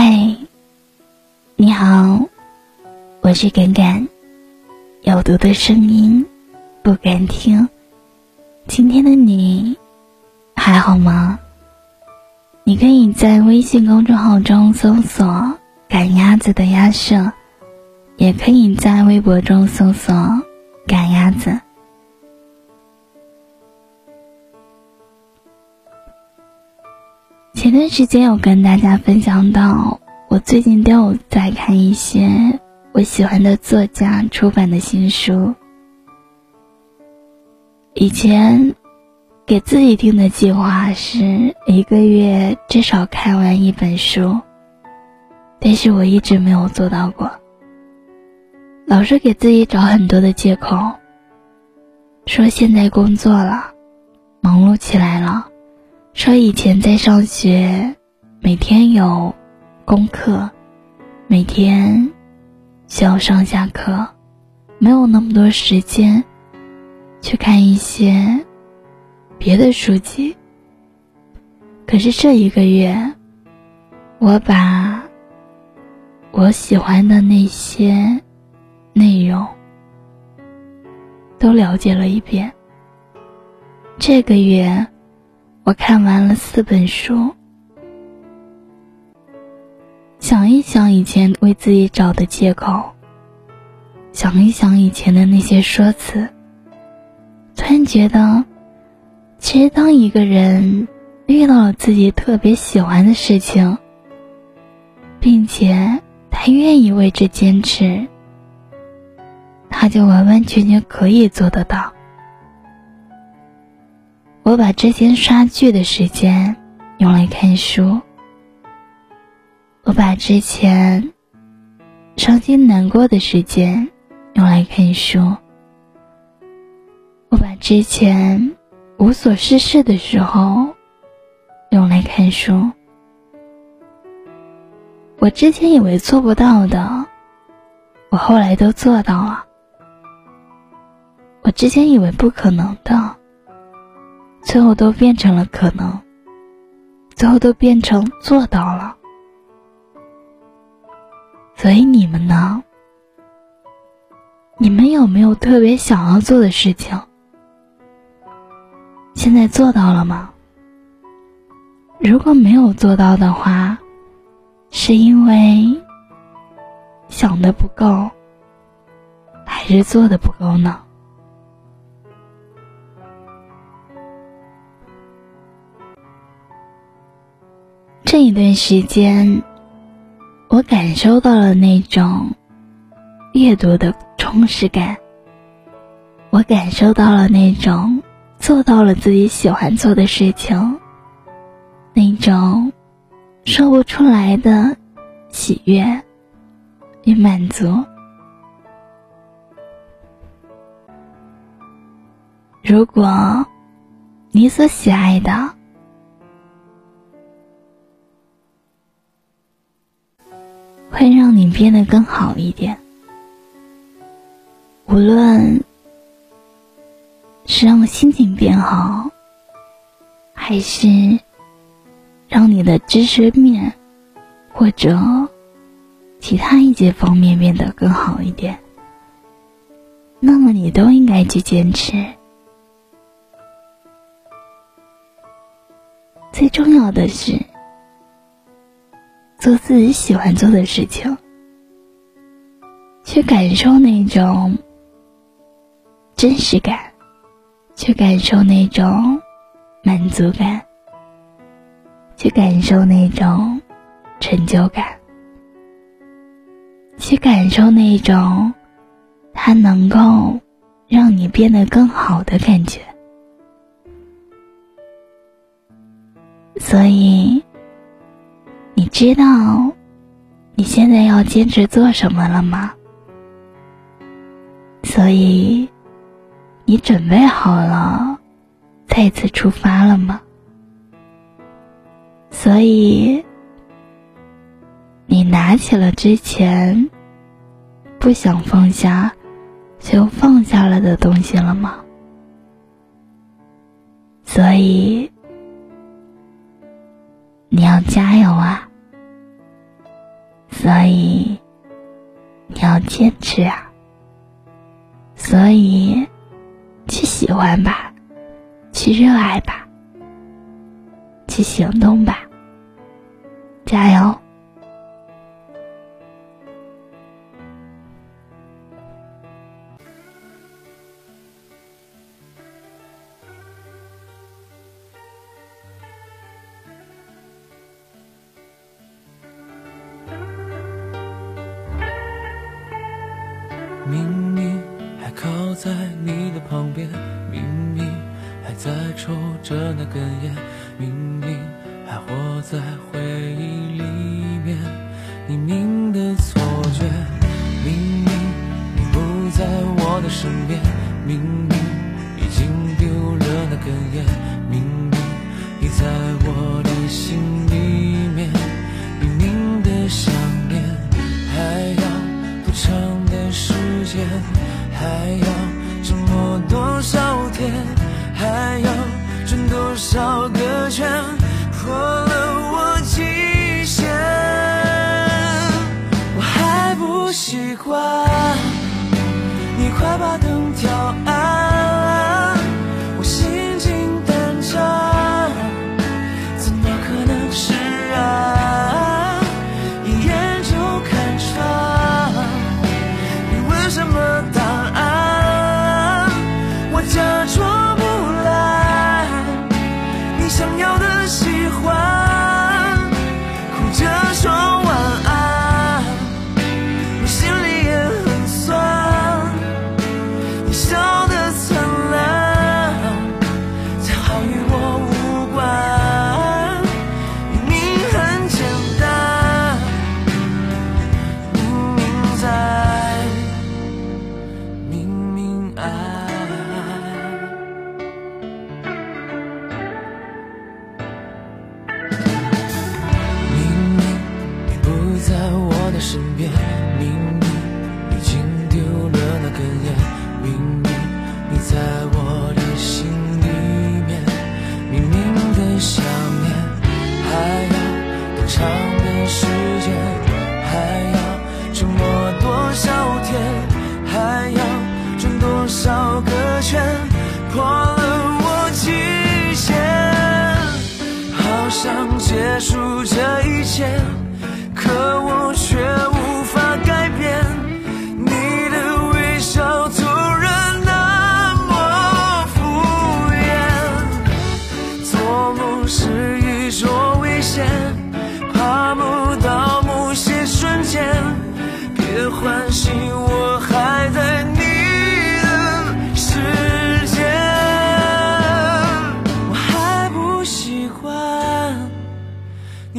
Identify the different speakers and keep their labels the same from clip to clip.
Speaker 1: 嗨，你好，我是敢敢，有毒的声音不敢听。今天的你还好吗？你可以在微信公众号中搜索“赶鸭子的鸭舍”，也可以在微博中搜索“赶鸭子”。前段时间有跟大家分享到，我最近都有在看一些我喜欢的作家出版的新书。以前给自己定的计划是一个月至少看完一本书，但是我一直没有做到过，老是给自己找很多的借口，说现在工作了，忙碌起来了。说以前在上学，每天有功课，每天需要上下课，没有那么多时间去看一些别的书籍。可是这一个月，我把我喜欢的那些内容都了解了一遍。这个月。我看完了四本书，想一想以前为自己找的借口，想一想以前的那些说辞，突然觉得，其实当一个人遇到了自己特别喜欢的事情，并且他愿意为之坚持，他就完完全全可以做得到。我把之前刷剧的时间用来看书，我把之前伤心难过的时间用来看书，我把之前无所事事的时候用来看书。我之前以为做不到的，我后来都做到了；我之前以为不可能的。最后都变成了可能，最后都变成做到了。所以你们呢？你们有没有特别想要做的事情？现在做到了吗？如果没有做到的话，是因为想的不够，还是做的不够呢？这一段时间，我感受到了那种阅读的充实感。我感受到了那种做到了自己喜欢做的事情，那种说不出来的喜悦与满足。如果你所喜爱的，会让你变得更好一点。无论是让心情变好，还是让你的知识面或者其他一些方面变得更好一点，那么你都应该去坚持。最重要的是。做自己喜欢做的事情，去感受那种真实感，去感受那种满足感，去感受那种成就感，去感受那种它能够让你变得更好的感觉。所以。知道你现在要坚持做什么了吗？所以，你准备好了再次出发了吗？所以，你拿起了之前不想放下就放下了的东西了吗？所以，你要加油啊！所以你要坚持啊！所以去喜欢吧，去热爱吧，去行动吧，加油！
Speaker 2: 明明还靠在你的旁边，明明还在抽着那根烟，明明还活在回忆里面。你明的错觉，明明你不在我的身边，明明已经丢了那根烟，少个圈，结束这一切。可我却无法改变，你的微笑突然那么敷衍。做梦是一种危险，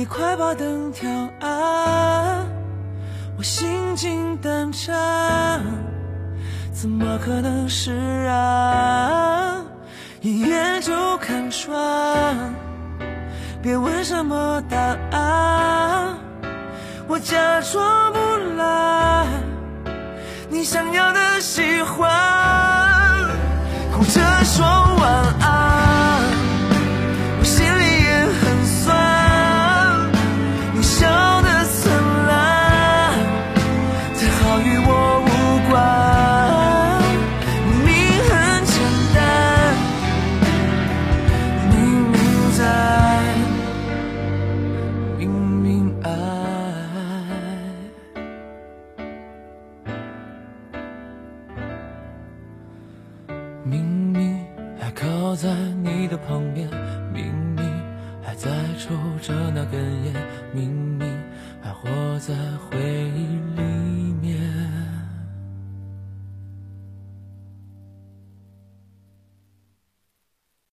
Speaker 2: 快把灯调暗，我心惊胆战，怎么可能释然？一眼就看穿，别问什么答案，我假装不来，你想要的明明还靠在你的旁边，明明还在抽着那根烟，明明还活在回忆里。